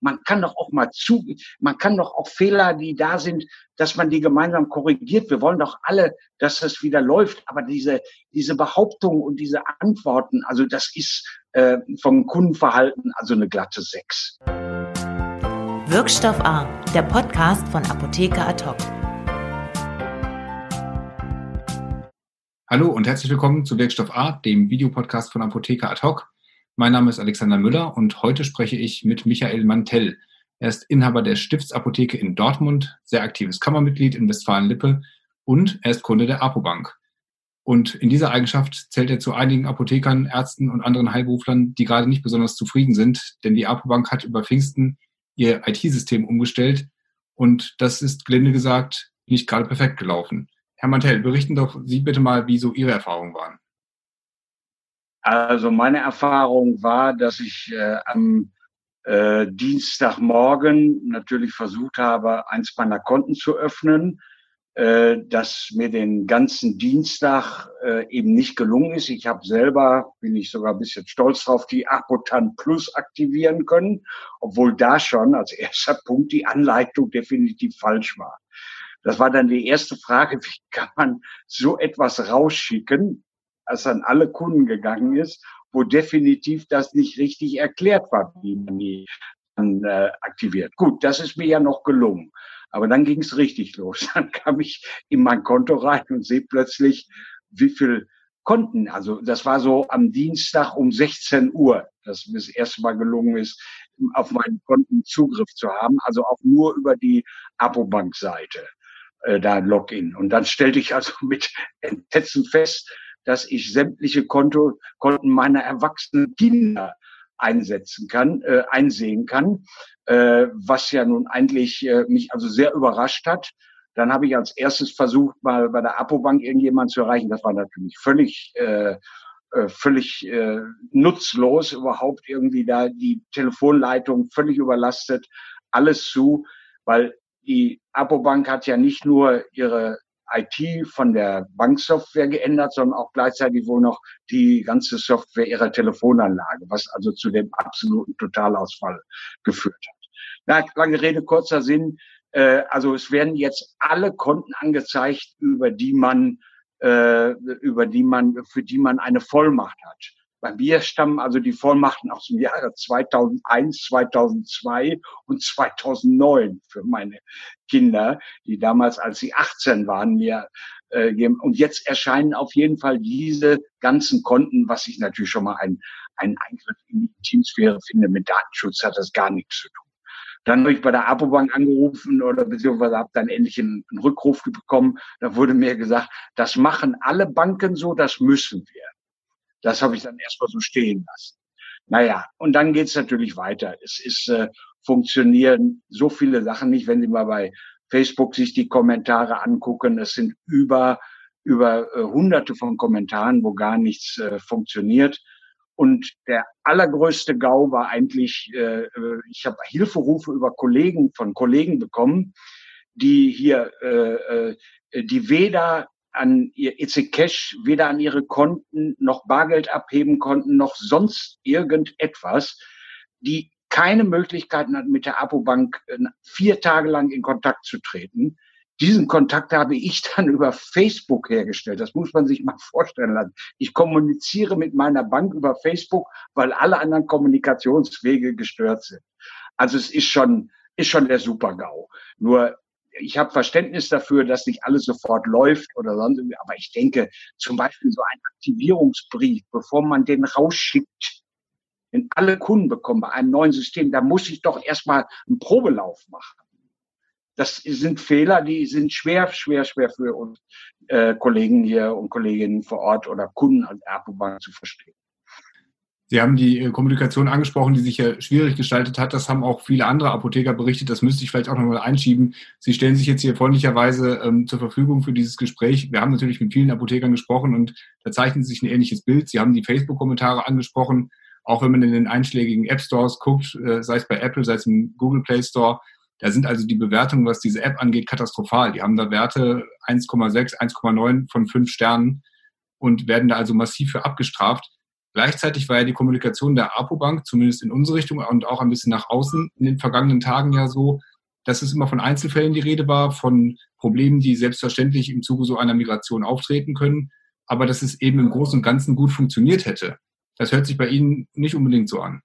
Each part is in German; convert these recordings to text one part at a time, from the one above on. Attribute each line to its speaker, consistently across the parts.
Speaker 1: man kann doch auch mal zu, man kann doch auch Fehler, die da sind, dass man die gemeinsam korrigiert. Wir wollen doch alle, dass das wieder läuft. Aber diese, diese Behauptung und diese Antworten, also das ist äh, vom Kundenverhalten also eine glatte Sechs.
Speaker 2: Wirkstoff A, der Podcast von Apotheker Ad
Speaker 3: Hallo und herzlich willkommen zu Wirkstoff A, dem Videopodcast von Apotheker Ad hoc. Mein Name ist Alexander Müller und heute spreche ich mit Michael Mantell. Er ist Inhaber der Stiftsapotheke in Dortmund, sehr aktives Kammermitglied in Westfalen-Lippe und er ist Kunde der Apobank. Und in dieser Eigenschaft zählt er zu einigen Apothekern, Ärzten und anderen Heilberuflern, die gerade nicht besonders zufrieden sind, denn die Apobank hat über Pfingsten ihr IT-System umgestellt und das ist, gelinde gesagt, nicht gerade perfekt gelaufen. Herr Mantell, berichten doch Sie bitte mal, wie so Ihre Erfahrungen waren.
Speaker 1: Also meine Erfahrung war, dass ich äh, am äh, Dienstagmorgen natürlich versucht habe, eins meiner Konten zu öffnen, äh, das mir den ganzen Dienstag äh, eben nicht gelungen ist. Ich habe selber, bin ich sogar ein bisschen stolz drauf, die Apotan Plus aktivieren können, obwohl da schon als erster Punkt die Anleitung definitiv falsch war. Das war dann die erste Frage, wie kann man so etwas rausschicken, als an alle Kunden gegangen ist, wo definitiv das nicht richtig erklärt war, wie man die dann, äh, aktiviert. Gut, das ist mir ja noch gelungen. Aber dann ging es richtig los. Dann kam ich in mein Konto rein und sehe plötzlich, wie viel Konten. Also das war so am Dienstag um 16 Uhr, dass mir das erste Mal gelungen ist, auf meinen Konten Zugriff zu haben. Also auch nur über die Apobank-Seite äh, da Login. Und dann stellte ich also mit Entsetzen fest, dass ich sämtliche Konto, Konten meiner erwachsenen Kinder einsetzen kann, äh, einsehen kann, äh, was ja nun eigentlich äh, mich also sehr überrascht hat. Dann habe ich als erstes versucht, mal bei der Apobank irgendjemand zu erreichen. Das war natürlich völlig äh, äh, völlig äh, nutzlos, überhaupt irgendwie da die Telefonleitung völlig überlastet, alles zu, weil die Apobank hat ja nicht nur ihre IT von der Banksoftware geändert, sondern auch gleichzeitig wohl noch die ganze Software ihrer Telefonanlage, was also zu dem absoluten Totalausfall geführt hat. Na, lange Rede, kurzer Sinn. Äh, also es werden jetzt alle Konten angezeigt, über die man, äh, über die man, für die man eine Vollmacht hat. Bei mir stammen also die Vollmachten aus dem Jahre 2001, 2002 und 2009 für meine Kinder, die damals, als sie 18 waren, mir äh, geben. Und jetzt erscheinen auf jeden Fall diese ganzen Konten, was ich natürlich schon mal ein, ein Eingriff in die Teamsphäre finde. Mit Datenschutz hat das gar nichts zu tun. Dann habe ich bei der Apobank angerufen oder beziehungsweise habe dann endlich einen, einen Rückruf bekommen. Da wurde mir gesagt, das machen alle Banken so, das müssen wir. Das habe ich dann erstmal so stehen lassen. Naja, und dann geht's natürlich weiter. Es ist äh, funktionieren so viele Sachen nicht, wenn Sie mal bei Facebook sich die Kommentare angucken. Es sind über über äh, hunderte von Kommentaren, wo gar nichts äh, funktioniert. Und der allergrößte GAU war eigentlich, äh, äh ich habe Hilferufe über Kollegen von Kollegen bekommen, die hier, äh, äh die weder an ihr EC Cash weder an ihre Konten noch Bargeld abheben konnten, noch sonst irgendetwas, die keine Möglichkeiten hatten, mit der Apobank äh, vier Tage lang in Kontakt zu treten. Diesen Kontakt habe ich dann über Facebook hergestellt. Das muss man sich mal vorstellen lassen. Ich kommuniziere mit meiner Bank über Facebook, weil alle anderen Kommunikationswege gestört sind. Also es ist schon, ist schon der Super-GAU. Nur ich habe Verständnis dafür, dass nicht alles sofort läuft oder sonst irgendwie, aber ich denke, zum Beispiel so ein Aktivierungsbrief, bevor man den rausschickt, den alle Kunden bekommen bei einem neuen System, da muss ich doch erstmal einen Probelauf machen. Das sind Fehler, die sind schwer, schwer, schwer für uns äh, Kollegen hier und Kolleginnen vor Ort oder Kunden als Erbobank zu verstehen.
Speaker 3: Sie haben die äh, Kommunikation angesprochen, die sich ja schwierig gestaltet hat. Das haben auch viele andere Apotheker berichtet. Das müsste ich vielleicht auch nochmal einschieben. Sie stellen sich jetzt hier freundlicherweise ähm, zur Verfügung für dieses Gespräch. Wir haben natürlich mit vielen Apothekern gesprochen und da zeichnet sich ein ähnliches Bild. Sie haben die Facebook-Kommentare angesprochen. Auch wenn man in den einschlägigen App Stores guckt, äh, sei es bei Apple, sei es im Google Play Store, da sind also die Bewertungen, was diese App angeht, katastrophal. Die haben da Werte 1,6, 1,9 von 5 Sternen und werden da also massiv für abgestraft Gleichzeitig war ja die Kommunikation der APO-Bank, zumindest in unsere Richtung und auch ein bisschen nach außen in den vergangenen Tagen ja so, dass es immer von Einzelfällen die Rede war, von Problemen, die selbstverständlich im Zuge so einer Migration auftreten können, aber dass es eben im Großen und Ganzen gut funktioniert hätte. Das hört sich bei Ihnen nicht unbedingt so an.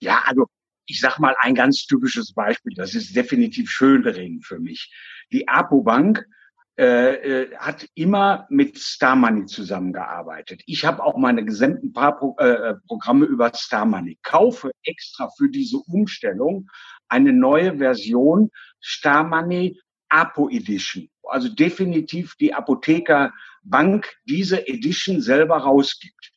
Speaker 1: Ja, also ich sag mal ein ganz typisches Beispiel. Das ist definitiv Schönring für mich. Die APO Bank äh, äh, hat immer mit Star Money zusammengearbeitet. Ich habe auch meine gesamten paar Pro, äh, Programme über Star Money. Kaufe extra für diese Umstellung eine neue Version Star Money Apo Edition. Also definitiv die Apotheker Bank diese Edition selber rausgibt.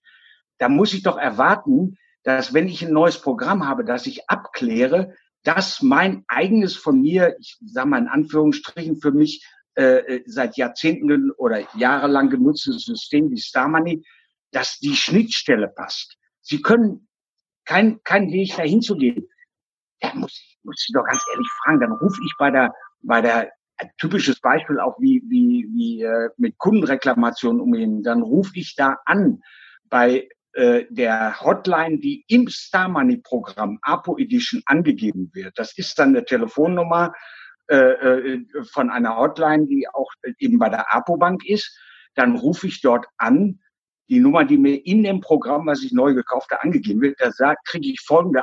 Speaker 1: Da muss ich doch erwarten, dass wenn ich ein neues Programm habe, dass ich abkläre, dass mein eigenes von mir, ich sage mal in Anführungsstrichen für mich äh, äh, seit Jahrzehnten oder jahrelang genutztes System wie Star Money, dass die Schnittstelle passt. Sie können kein, kein Weg dahin zu gehen. Da muss muss ich doch ganz ehrlich fragen. Dann rufe ich bei der, bei der, ein typisches Beispiel auch wie, wie, wie äh, mit Kundenreklamationen umgehen. Dann rufe ich da an bei äh, der Hotline, die im Star Money Programm APO Edition angegeben wird. Das ist dann eine Telefonnummer äh, äh, von einer Hotline, die auch eben bei der APO-Bank ist. Dann rufe ich dort an, die Nummer, die mir in dem Programm, was ich neu gekauft habe, angegeben wird, da sagt, kriege ich folgende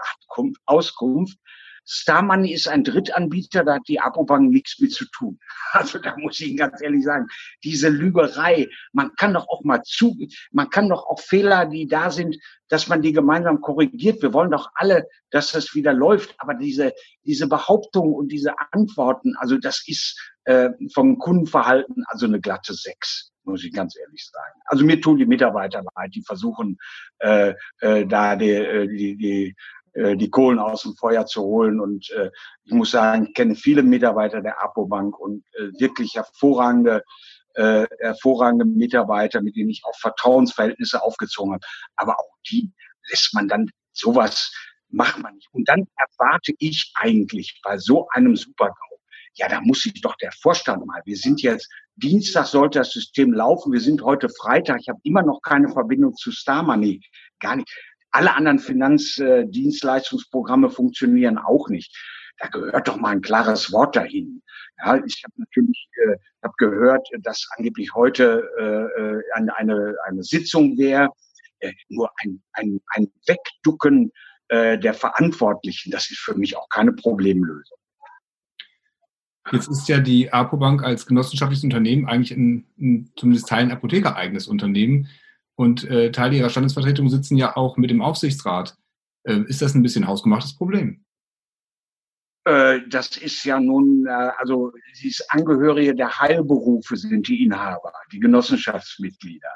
Speaker 1: Auskunft. Star Money ist ein Drittanbieter, da hat die Apobank nichts mit zu tun. Also da muss ich Ihnen ganz ehrlich sagen, diese Lügerei, man kann doch auch mal zu, man kann doch auch Fehler, die da sind, dass man die gemeinsam korrigiert. Wir wollen doch alle, dass das wieder läuft. Aber diese, diese Behauptungen und diese Antworten, also das ist äh, vom Kundenverhalten also eine glatte Sechs muss ich ganz ehrlich sagen. Also mir tun die Mitarbeiter leid, die versuchen äh, äh, da die, äh, die, die äh, die Kohlen aus dem Feuer zu holen. Und äh, ich muss sagen, ich kenne viele Mitarbeiter der Apobank und äh, wirklich hervorragende, äh, hervorragende Mitarbeiter, mit denen ich auch Vertrauensverhältnisse aufgezogen habe. Aber auch die lässt man dann sowas macht man nicht. Und dann erwarte ich eigentlich bei so einem Supergau, ja, da muss sich doch der Vorstand mal. Wir sind jetzt Dienstag sollte das System laufen. Wir sind heute Freitag. Ich habe immer noch keine Verbindung zu Star Money. Gar nicht. Alle anderen Finanzdienstleistungsprogramme funktionieren auch nicht. Da gehört doch mal ein klares Wort dahin. Ja, ich habe natürlich äh, hab gehört, dass angeblich heute äh, eine, eine, eine Sitzung wäre, äh, nur ein, ein, ein Wegducken äh, der Verantwortlichen. Das ist für mich auch keine Problemlösung.
Speaker 3: Jetzt ist ja die APO-Bank als genossenschaftliches Unternehmen eigentlich ein, ein zumindest Teilen apothekereigenes Unternehmen. Und äh, Teile ihrer Standesvertretung sitzen ja auch mit dem Aufsichtsrat. Äh, ist das ein bisschen hausgemachtes Problem?
Speaker 1: Äh, das ist ja nun, äh, also sie ist Angehörige der Heilberufe, sind die Inhaber, die Genossenschaftsmitglieder.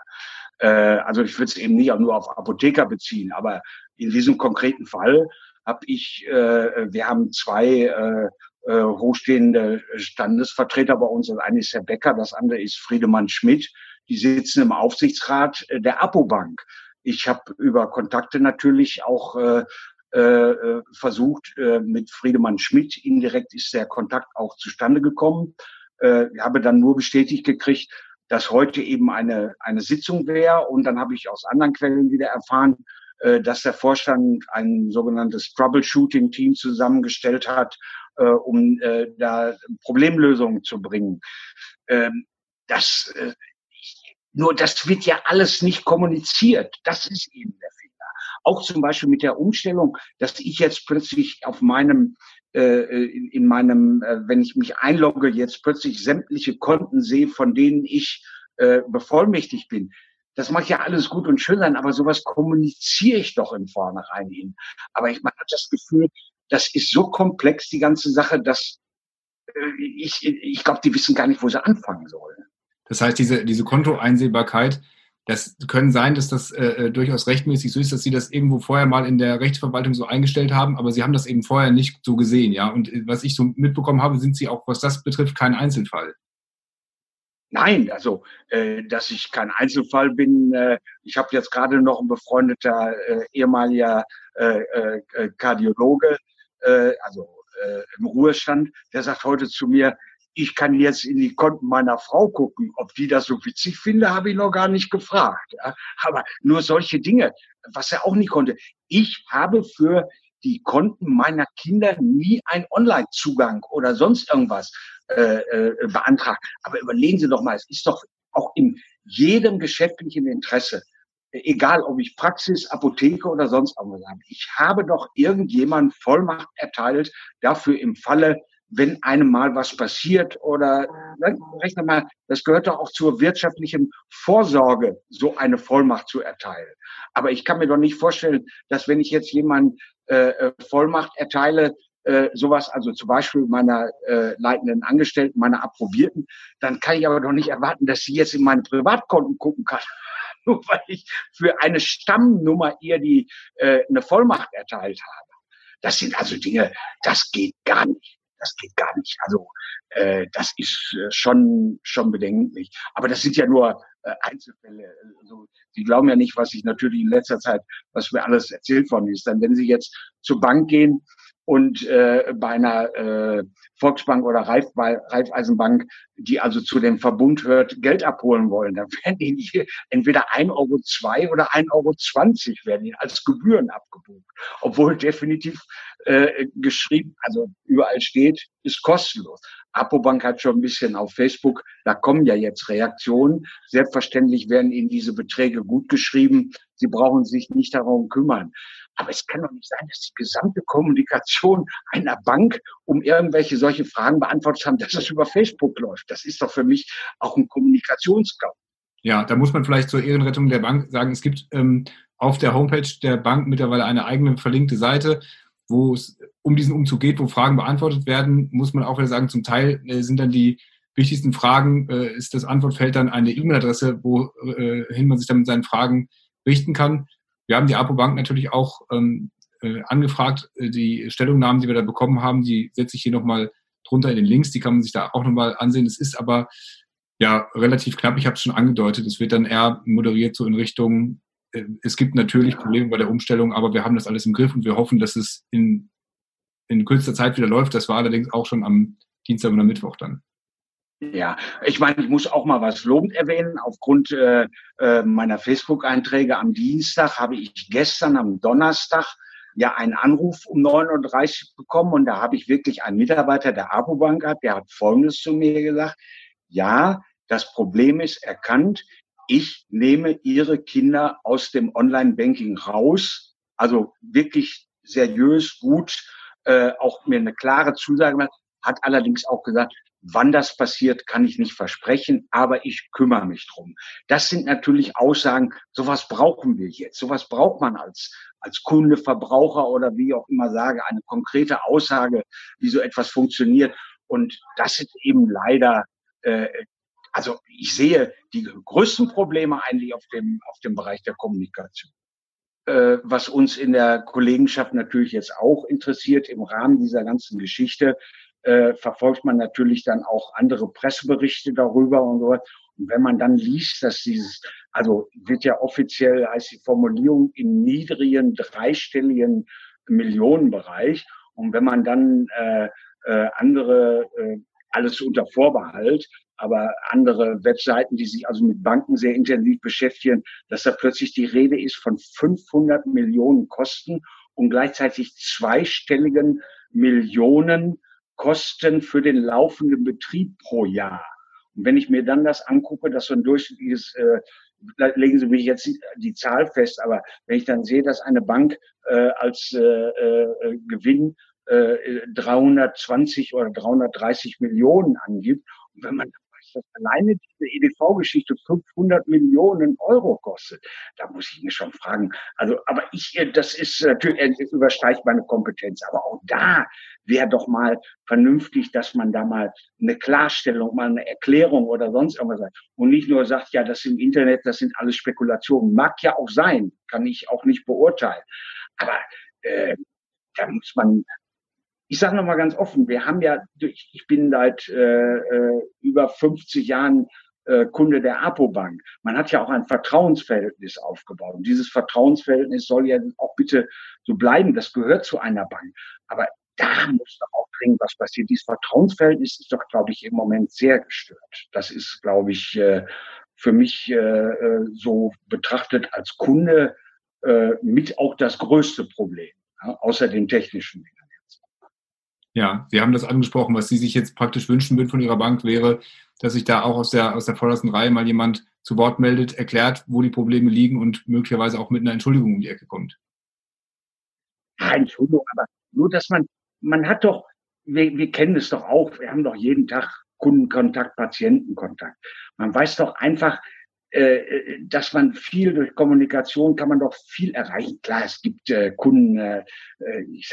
Speaker 1: Äh, also ich würde es eben nicht nur auf Apotheker beziehen, aber in diesem konkreten Fall habe ich, wir haben zwei äh, hochstehende Standesvertreter bei uns. Das eine ist Herr Becker, das andere ist Friedemann Schmidt die sitzen im Aufsichtsrat äh, der Apobank. Ich habe über Kontakte natürlich auch äh, äh, versucht, äh, mit Friedemann Schmidt, indirekt ist der Kontakt auch zustande gekommen, äh, habe dann nur bestätigt gekriegt, dass heute eben eine, eine Sitzung wäre. Und dann habe ich aus anderen Quellen wieder erfahren, äh, dass der Vorstand ein sogenanntes Troubleshooting-Team zusammengestellt hat, äh, um äh, da Problemlösungen zu bringen. Ähm, das äh, nur das wird ja alles nicht kommuniziert. Das ist eben der Fehler. Auch zum Beispiel mit der Umstellung, dass ich jetzt plötzlich auf meinem äh, in, in meinem, äh, wenn ich mich einlogge, jetzt plötzlich sämtliche Konten sehe, von denen ich äh, bevollmächtigt bin. Das mag ja alles gut und schön sein, aber sowas kommuniziere ich doch im Vornherein hin. Aber ich, man das Gefühl, das ist so komplex, die ganze Sache, dass äh, ich, ich glaube, die wissen gar nicht, wo sie anfangen sollen.
Speaker 3: Das heißt, diese, diese Kontoeinsehbarkeit, das können sein, dass das äh, äh, durchaus rechtmäßig so ist, dass Sie das irgendwo vorher mal in der Rechtsverwaltung so eingestellt haben, aber Sie haben das eben vorher nicht so gesehen, ja. Und äh, was ich so mitbekommen habe, sind Sie auch, was das betrifft, kein Einzelfall.
Speaker 1: Nein, also äh, dass ich kein Einzelfall bin. Äh, ich habe jetzt gerade noch ein befreundeter äh, ehemaliger äh, äh, Kardiologe, äh, also äh, im Ruhestand, der sagt heute zu mir, ich kann jetzt in die Konten meiner Frau gucken. Ob die das so witzig finde, habe ich noch gar nicht gefragt. Ja. Aber nur solche Dinge, was er auch nicht konnte. Ich habe für die Konten meiner Kinder nie einen Online-Zugang oder sonst irgendwas äh, äh, beantragt. Aber überlegen Sie doch mal, es ist doch auch in jedem geschäftlichen Interesse, egal ob ich Praxis, Apotheke oder sonst irgendwas habe. Ich habe doch irgendjemand Vollmacht erteilt, dafür im Falle, wenn einem mal was passiert oder rechne mal, das gehört doch auch zur wirtschaftlichen Vorsorge, so eine Vollmacht zu erteilen. Aber ich kann mir doch nicht vorstellen, dass wenn ich jetzt jemand äh, äh Vollmacht erteile, äh, sowas, also zum Beispiel meiner äh, leitenden Angestellten, meiner Approbierten, dann kann ich aber doch nicht erwarten, dass sie jetzt in meine Privatkonten gucken kann, nur weil ich für eine Stammnummer ihr die äh, eine Vollmacht erteilt habe. Das sind also Dinge, das geht gar nicht. Das geht gar nicht. Also äh, das ist äh, schon schon bedenklich. Aber das sind ja nur äh, Einzelfälle. Also, Sie glauben ja nicht, was ich natürlich in letzter Zeit, was mir alles erzählt worden ist. Dann, wenn Sie jetzt zur Bank gehen und äh, bei einer äh, Volksbank oder Raiffeisenbank, die also zu dem Verbund hört, Geld abholen wollen, dann werden ihnen entweder 1,02 Euro zwei oder 1,20 Euro werden ihnen als Gebühren abgebucht. Obwohl definitiv äh, geschrieben, also überall steht, ist kostenlos. Apobank hat schon ein bisschen auf Facebook, da kommen ja jetzt Reaktionen. Selbstverständlich werden Ihnen diese Beträge gut geschrieben. Sie brauchen sich nicht darum kümmern. Aber es kann doch nicht sein, dass die gesamte Kommunikation einer Bank um irgendwelche solche Fragen beantwortet haben, dass das über Facebook läuft. Das ist doch für mich auch ein Kommunikationskampf.
Speaker 3: Ja, da muss man vielleicht zur Ehrenrettung der Bank sagen, es gibt ähm, auf der Homepage der Bank mittlerweile eine eigene verlinkte Seite, wo es um diesen Umzug geht, wo Fragen beantwortet werden, muss man auch wieder sagen, zum Teil äh, sind dann die wichtigsten Fragen, äh, ist das Antwortfeld dann eine E-Mail-Adresse, wohin äh, man sich dann mit seinen Fragen richten kann. Wir haben die APO-Bank natürlich auch ähm, äh, angefragt. Äh, die Stellungnahmen, die wir da bekommen haben, die setze ich hier nochmal drunter in den Links. Die kann man sich da auch nochmal ansehen. Es ist aber ja relativ knapp. Ich habe es schon angedeutet. Es wird dann eher moderiert so in Richtung, äh, es gibt natürlich Probleme bei der Umstellung, aber wir haben das alles im Griff und wir hoffen, dass es in, in kürzester Zeit wieder läuft. Das war allerdings auch schon am Dienstag oder Mittwoch dann.
Speaker 1: Ja, ich meine, ich muss auch mal was lobend erwähnen. Aufgrund äh, äh, meiner Facebook-Einträge am Dienstag habe ich gestern am Donnerstag ja einen Anruf um 9.30 Uhr bekommen und da habe ich wirklich einen Mitarbeiter der Apobank gehabt, der hat Folgendes zu mir gesagt. Ja, das Problem ist erkannt. Ich nehme Ihre Kinder aus dem Online-Banking raus. Also wirklich seriös, gut, äh, auch mir eine klare Zusage gemacht, hat allerdings auch gesagt, Wann das passiert, kann ich nicht versprechen, aber ich kümmere mich drum. Das sind natürlich Aussagen, sowas brauchen wir jetzt. Sowas braucht man als, als Kunde, Verbraucher oder wie auch immer sage, eine konkrete Aussage, wie so etwas funktioniert. Und das ist eben leider, äh, also ich sehe die größten Probleme eigentlich auf dem, auf dem Bereich der Kommunikation äh, was uns in der Kollegenschaft natürlich jetzt auch interessiert im Rahmen dieser ganzen Geschichte, äh, verfolgt man natürlich dann auch andere Presseberichte darüber und so. Und wenn man dann liest, dass dieses, also wird ja offiziell heißt die Formulierung im niedrigen dreistelligen Millionenbereich. Und wenn man dann äh, äh, andere, äh, alles unter Vorbehalt, aber andere Webseiten, die sich also mit Banken sehr intensiv beschäftigen, dass da plötzlich die Rede ist von 500 Millionen Kosten und gleichzeitig zweistelligen Millionen Kosten für den laufenden Betrieb pro Jahr. Und wenn ich mir dann das angucke, dass so ein durchschnittliches, äh, legen Sie mich jetzt die Zahl fest, aber wenn ich dann sehe, dass eine Bank äh, als äh, äh, Gewinn äh, 320 oder 330 Millionen angibt, und wenn man dass alleine diese EDV-Geschichte 500 Millionen Euro kostet. Da muss ich mich schon fragen. Also, aber ich, äh, das ist natürlich, äh, es übersteigt meine Kompetenz. Aber auch da wäre doch mal vernünftig, dass man da mal eine Klarstellung, mal eine Erklärung oder sonst irgendwas sagt. Und nicht nur sagt, ja, das im Internet, das sind alles Spekulationen. Mag ja auch sein, kann ich auch nicht beurteilen. Aber äh, da muss man ich sage nochmal ganz offen, wir haben ja, ich bin seit äh, äh über 50 Jahren äh, Kunde der Apobank. Man hat ja auch ein Vertrauensverhältnis aufgebaut. Und dieses Vertrauensverhältnis soll ja auch bitte so bleiben. Das gehört zu einer Bank. Aber da muss doch auch dringend was passiert. Dieses Vertrauensverhältnis ist doch, glaube ich, im Moment sehr gestört. Das ist, glaube ich, äh, für mich äh, so betrachtet als Kunde mit auch das größte Problem, außer den technischen Dingen.
Speaker 3: Ja, Sie haben das angesprochen. Was Sie sich jetzt praktisch wünschen würden von Ihrer Bank wäre, dass sich da auch aus der, aus der vordersten Reihe mal jemand zu Wort meldet, erklärt, wo die Probleme liegen und möglicherweise auch mit einer Entschuldigung um die Ecke kommt.
Speaker 1: Ja, Entschuldigung, aber nur, dass man, man hat doch, wir, wir kennen es doch auch, wir haben doch jeden Tag Kundenkontakt, Patientenkontakt. Man weiß doch einfach, äh, dass man viel durch Kommunikation kann man doch viel erreichen. Klar, es gibt äh, Kunden, äh, äh ich,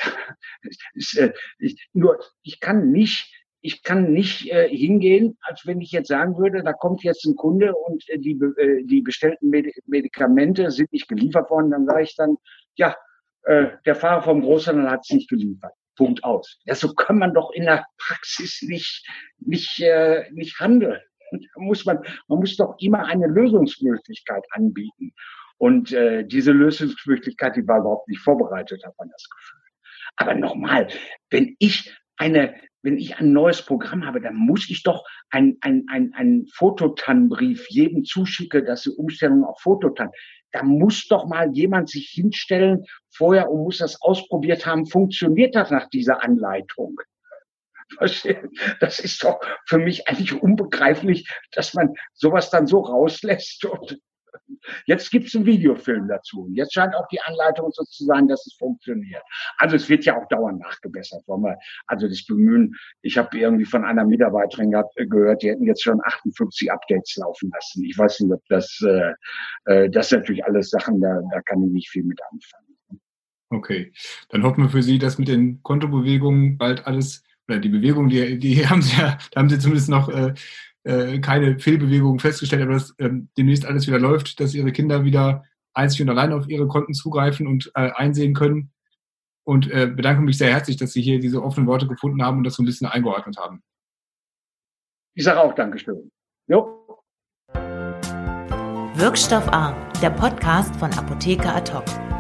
Speaker 1: ist, äh, ich, nur ich kann nicht, ich kann nicht äh, hingehen, als wenn ich jetzt sagen würde, da kommt jetzt ein Kunde und äh, die, äh, die bestellten Medikamente sind nicht geliefert worden, dann sage ich dann, ja, äh, der Fahrer vom Großhandel hat es nicht geliefert. Punkt aus. Ja, so kann man doch in der Praxis nicht, nicht, äh, nicht handeln. Muss man, man muss doch immer eine Lösungsmöglichkeit anbieten. Und äh, diese Lösungsmöglichkeit, die war überhaupt nicht vorbereitet, hat man das Gefühl. Aber nochmal, wenn ich eine, wenn ich ein neues Programm habe, dann muss ich doch ein, ein, ein, ein Fototan-Brief jedem zuschicke, dass die Umstellung auf Fototan. Da muss doch mal jemand sich hinstellen vorher und muss das ausprobiert haben. Funktioniert das nach dieser Anleitung? Das ist doch für mich eigentlich unbegreiflich, dass man sowas dann so rauslässt. Und jetzt gibt es einen Videofilm dazu. Und jetzt scheint auch die Anleitung so zu sein, dass es funktioniert. Also es wird ja auch dauernd nachgebessert. Also das Bemühen, ich habe irgendwie von einer Mitarbeiterin gehört, die hätten jetzt schon 58 Updates laufen lassen. Ich weiß nicht, ob das, äh, äh, das natürlich alles Sachen, da, da kann ich nicht viel mit anfangen.
Speaker 3: Okay, dann hoffen wir für Sie, dass mit den Kontobewegungen bald alles oder die Bewegung, die, die haben sie ja, da haben sie zumindest noch äh, äh, keine Fehlbewegungen festgestellt, aber dass ähm, demnächst alles wieder läuft, dass ihre Kinder wieder einzig und allein auf ihre Konten zugreifen und äh, einsehen können. Und äh, bedanke mich sehr herzlich, dass Sie hier diese offenen Worte gefunden haben und das so ein bisschen eingeordnet haben.
Speaker 1: Ich sage auch Dankeschön. Jo.
Speaker 2: Wirkstoff A, der Podcast von Apotheker Ad hoc.